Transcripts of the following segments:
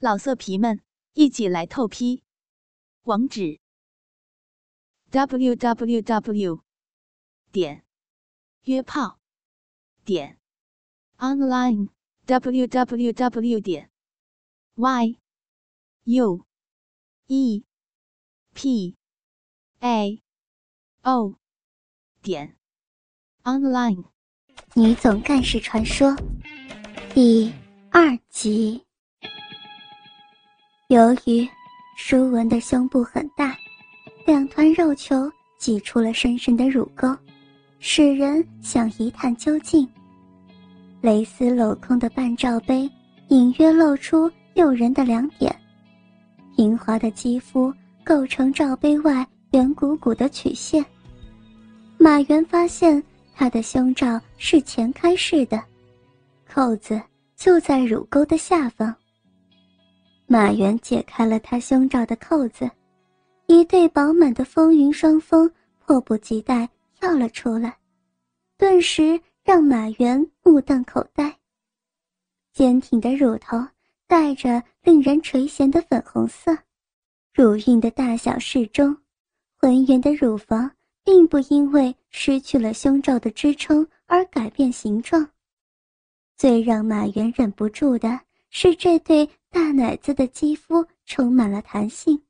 老色皮们，一起来透批！网址：w w w 点约炮点 online w w w 点 y u e p a o 点 online。女总干事传说第二集。由于舒文的胸部很大，两团肉球挤出了深深的乳沟，使人想一探究竟。蕾丝镂空的半罩杯隐约露出诱人的两点，平滑的肌肤构成罩杯外圆鼓鼓的曲线。马原发现他的胸罩是前开式的，扣子就在乳沟的下方。马原解开了他胸罩的扣子，一对饱满的风云双峰迫不及待跳了出来，顿时让马原目瞪口呆。坚挺的乳头带着令人垂涎的粉红色，乳晕的大小适中，浑圆的乳房并不因为失去了胸罩的支撑而改变形状。最让马原忍不住的是这对。大奶子的肌肤充满了弹性，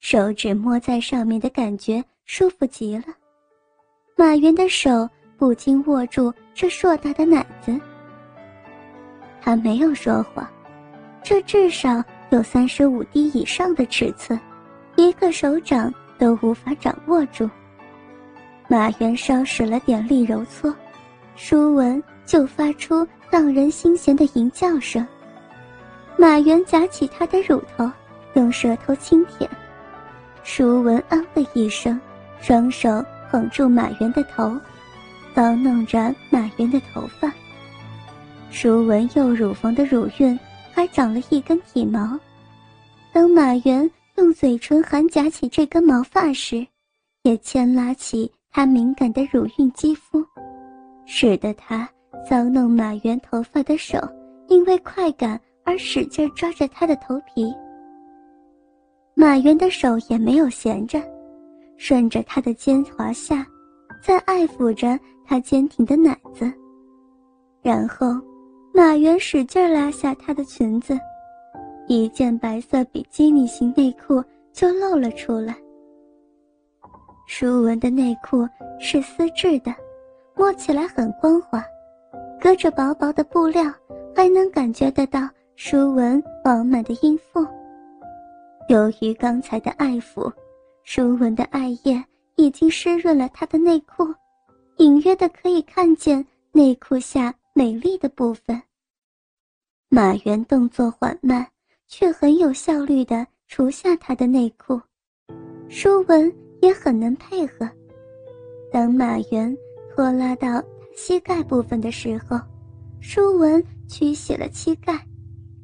手指摸在上面的感觉舒服极了。马云的手不禁握住这硕大的奶子。他没有说谎，这至少有三十五滴以上的尺寸，一个手掌都无法掌握住。马原稍使了点力揉搓，舒文就发出荡人心弦的吟叫声。马原夹起他的乳头，用舌头轻舔。舒文嗯了一声，双手捧住马原的头，搔弄着马原的头发。舒文右乳房的乳晕还长了一根体毛，当马原用嘴唇含夹起这根毛发时，也牵拉起他敏感的乳晕肌肤，使得他搔弄马原头发的手因为快感。而使劲抓着他的头皮。马原的手也没有闲着，顺着他的肩滑下，在爱抚着他坚挺的奶子。然后，马原使劲拉下她的裙子，一件白色比基尼型内裤就露了出来。舒文的内裤是丝质的，摸起来很光滑，隔着薄薄的布料，还能感觉得到。舒文饱满的阴腹。由于刚才的爱抚，舒文的爱液已经湿润了他的内裤，隐约的可以看见内裤下美丽的部分。马原动作缓慢，却很有效率的除下他的内裤，舒文也很能配合。当马原拖拉到膝盖部分的时候，舒文屈起了膝盖。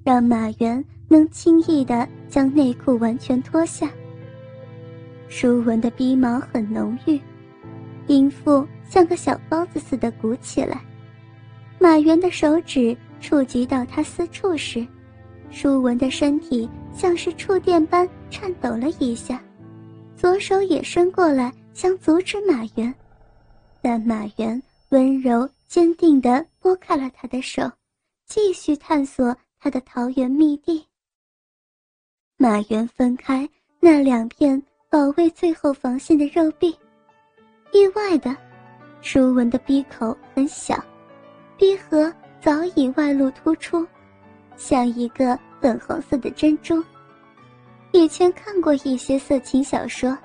让马原能轻易地将内裤完全脱下。舒文的鼻毛很浓郁，阴腹像个小包子似的鼓起来。马原的手指触及到他私处时，舒文的身体像是触电般颤抖了一下，左手也伸过来想阻止马原，但马原温柔坚定地拨开了他的手，继续探索。他的桃源密地。马原分开那两片保卫最后防线的肉壁，意外的，舒文的鼻口很小，鼻核早已外露突出，像一个粉红色的珍珠。以前看过一些色情小说，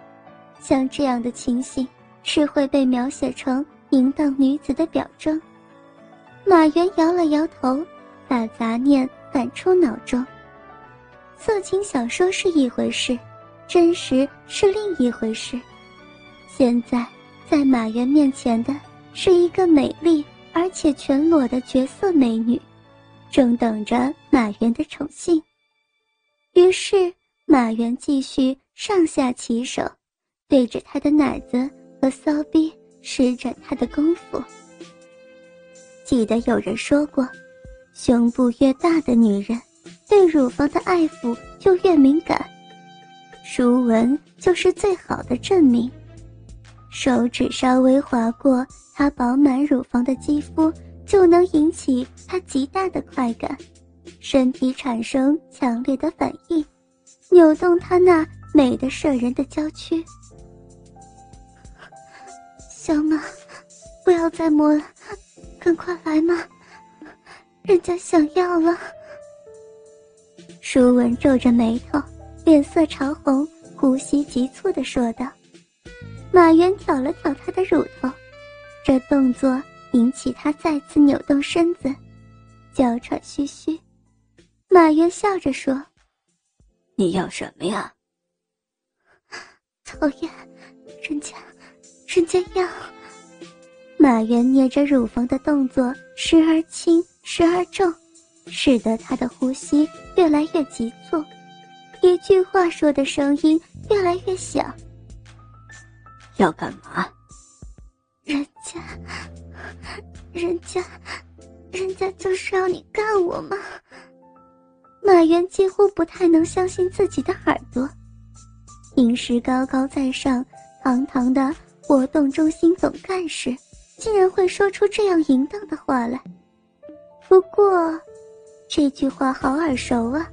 像这样的情形是会被描写成淫荡女子的表征。马原摇了摇头，把杂念。反出脑中。色情小说是一回事，真实是另一回事。现在在马原面前的是一个美丽而且全裸的绝色美女，正等着马原的宠幸。于是马原继续上下其手，对着他的奶子和骚逼施展他的功夫。记得有人说过。胸部越大的女人，对乳房的爱抚就越敏感。舒文就是最好的证明。手指稍微划过她饱满乳房的肌肤，就能引起她极大的快感，身体产生强烈的反应，扭动她那美的摄人的娇躯。小马，不要再摸了，赶快来嘛，人家想要了。舒文皱着眉头，脸色潮红，呼吸急促的说道。马原挑了挑他的乳头，这动作引起他再次扭动身子，娇喘吁吁。马原笑着说：“你要什么呀？”讨厌，人家，人家要。马原捏着乳房的动作时而轻，时而重，使得他的呼吸越来越急促，一句话说的声音越来越小。要干嘛？人家，人家，人家就是要你干我吗？马原几乎不太能相信自己的耳朵，平时高高在上、堂堂的活动中心总干事，竟然会说出这样淫荡的话来。不过，这句话好耳熟啊，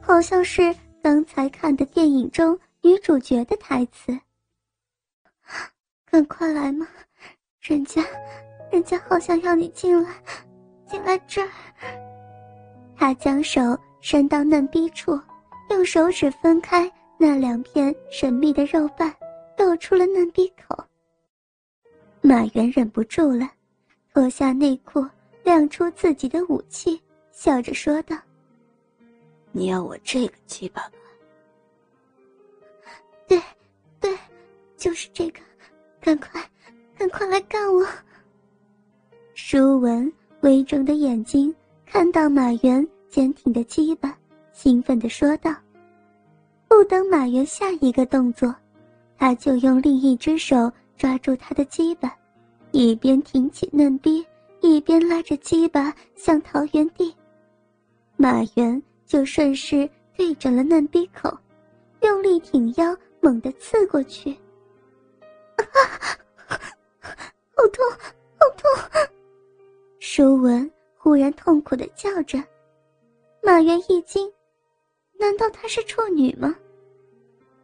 好像是刚才看的电影中女主角的台词。赶快来嘛，人家，人家好想要你进来，进来这儿。他将手伸到嫩逼处，用手指分开那两片神秘的肉瓣，露出了嫩逼口。马原忍不住了，脱下内裤，亮出自己的武器，笑着说道：“你要我这个鸡巴吧？”“对，对，就是这个。”赶快，赶快来干我！舒文微睁的眼睛看到马原坚挺的鸡巴，兴奋地说道。不等马原下一个动作，他就用另一只手抓住他的鸡巴，一边挺起嫩逼，一边拉着鸡巴向桃园地。马原就顺势对准了嫩逼口，用力挺腰，猛地刺过去。啊！好痛，好痛！舒文忽然痛苦的叫着。马原一惊，难道她是处女吗？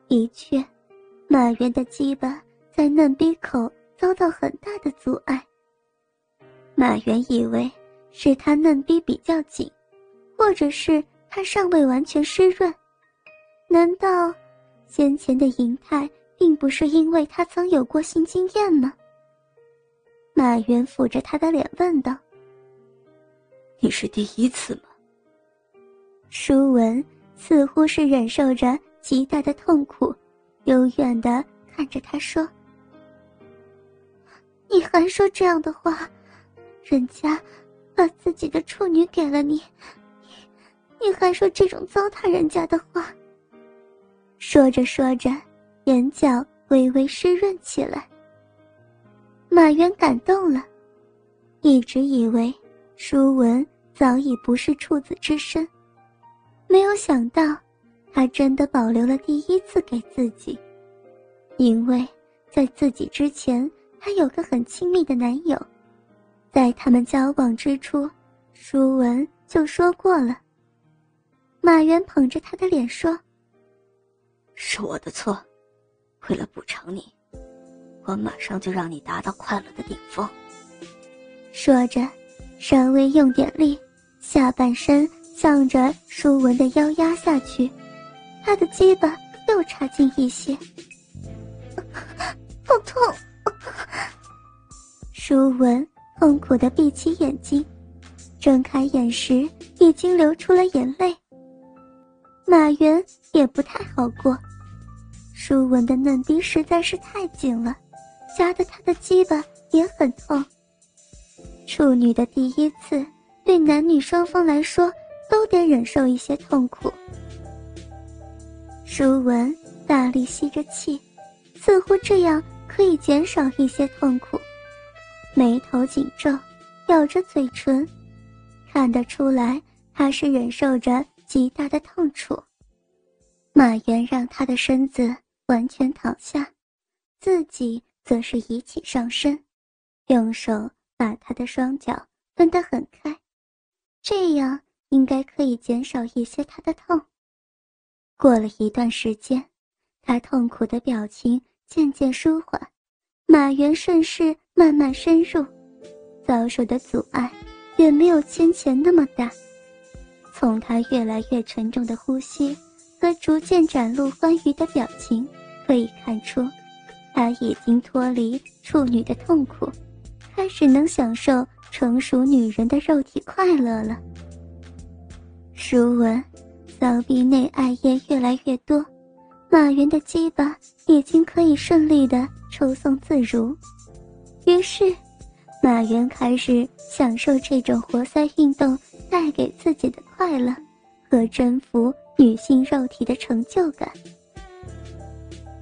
的确，马原的鸡巴在嫩逼口遭到很大的阻碍。马原以为是他嫩逼比较紧，或者是他尚未完全湿润。难道先前的银泰？并不是因为他曾有过性经验吗？马原抚着他的脸问道：“你是第一次吗？”舒文似乎是忍受着极大的痛苦，幽怨的看着他说：“你还说这样的话？人家把自己的处女给了你，你还说这种糟蹋人家的话？”说着说着。眼角微微湿润起来。马原感动了，一直以为舒文早已不是处子之身，没有想到他真的保留了第一次给自己，因为在自己之前，他有个很亲密的男友，在他们交往之初，舒文就说过了。马原捧着他的脸说：“是我的错。”为了补偿你，我马上就让你达到快乐的顶峰。说着，稍微用点力，下半身向着舒文的腰压下去，他的鸡巴又插进一些，好痛！舒文痛苦的闭起眼睛，睁开眼时已经流出了眼泪。马原也不太好过。舒文的嫩逼实在是太紧了，夹得他的鸡巴也很痛。处女的第一次，对男女双方来说都得忍受一些痛苦。舒文大力吸着气，似乎这样可以减少一些痛苦。眉头紧皱，咬着嘴唇，看得出来他是忍受着极大的痛楚。马原让他的身子完全躺下，自己则是一起上身，用手把他的双脚分得很开，这样应该可以减少一些他的痛。过了一段时间，他痛苦的表情渐渐舒缓，马原顺势慢慢深入，遭受的阻碍远没有先前那么大。从他越来越沉重的呼吸和逐渐展露欢愉的表情，可以看出，他已经脱离处女的痛苦，开始能享受成熟女人的肉体快乐了。舒文，骚逼内爱液越来越多，马原的鸡巴已经可以顺利的抽送自如，于是，马原开始享受这种活塞运动。带给自己的快乐和征服女性肉体的成就感。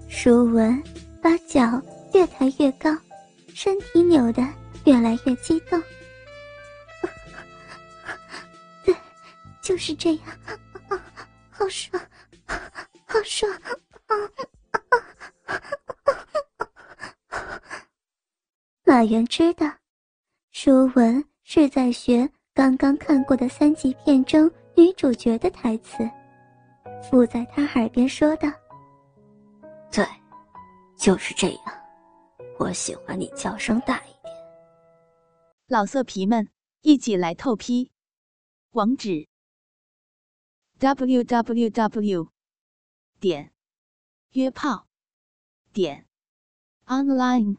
舒文把脚越抬越高，身体扭得越来越激动。对，就是这样，好爽，好爽！马原知道，舒文是在学。刚刚看过的三级片中女主角的台词，附在他耳边说道：“对，就是这样。我喜欢你叫声大一点。”老色皮们，一起来透批！网址：w w w. 点约炮点 online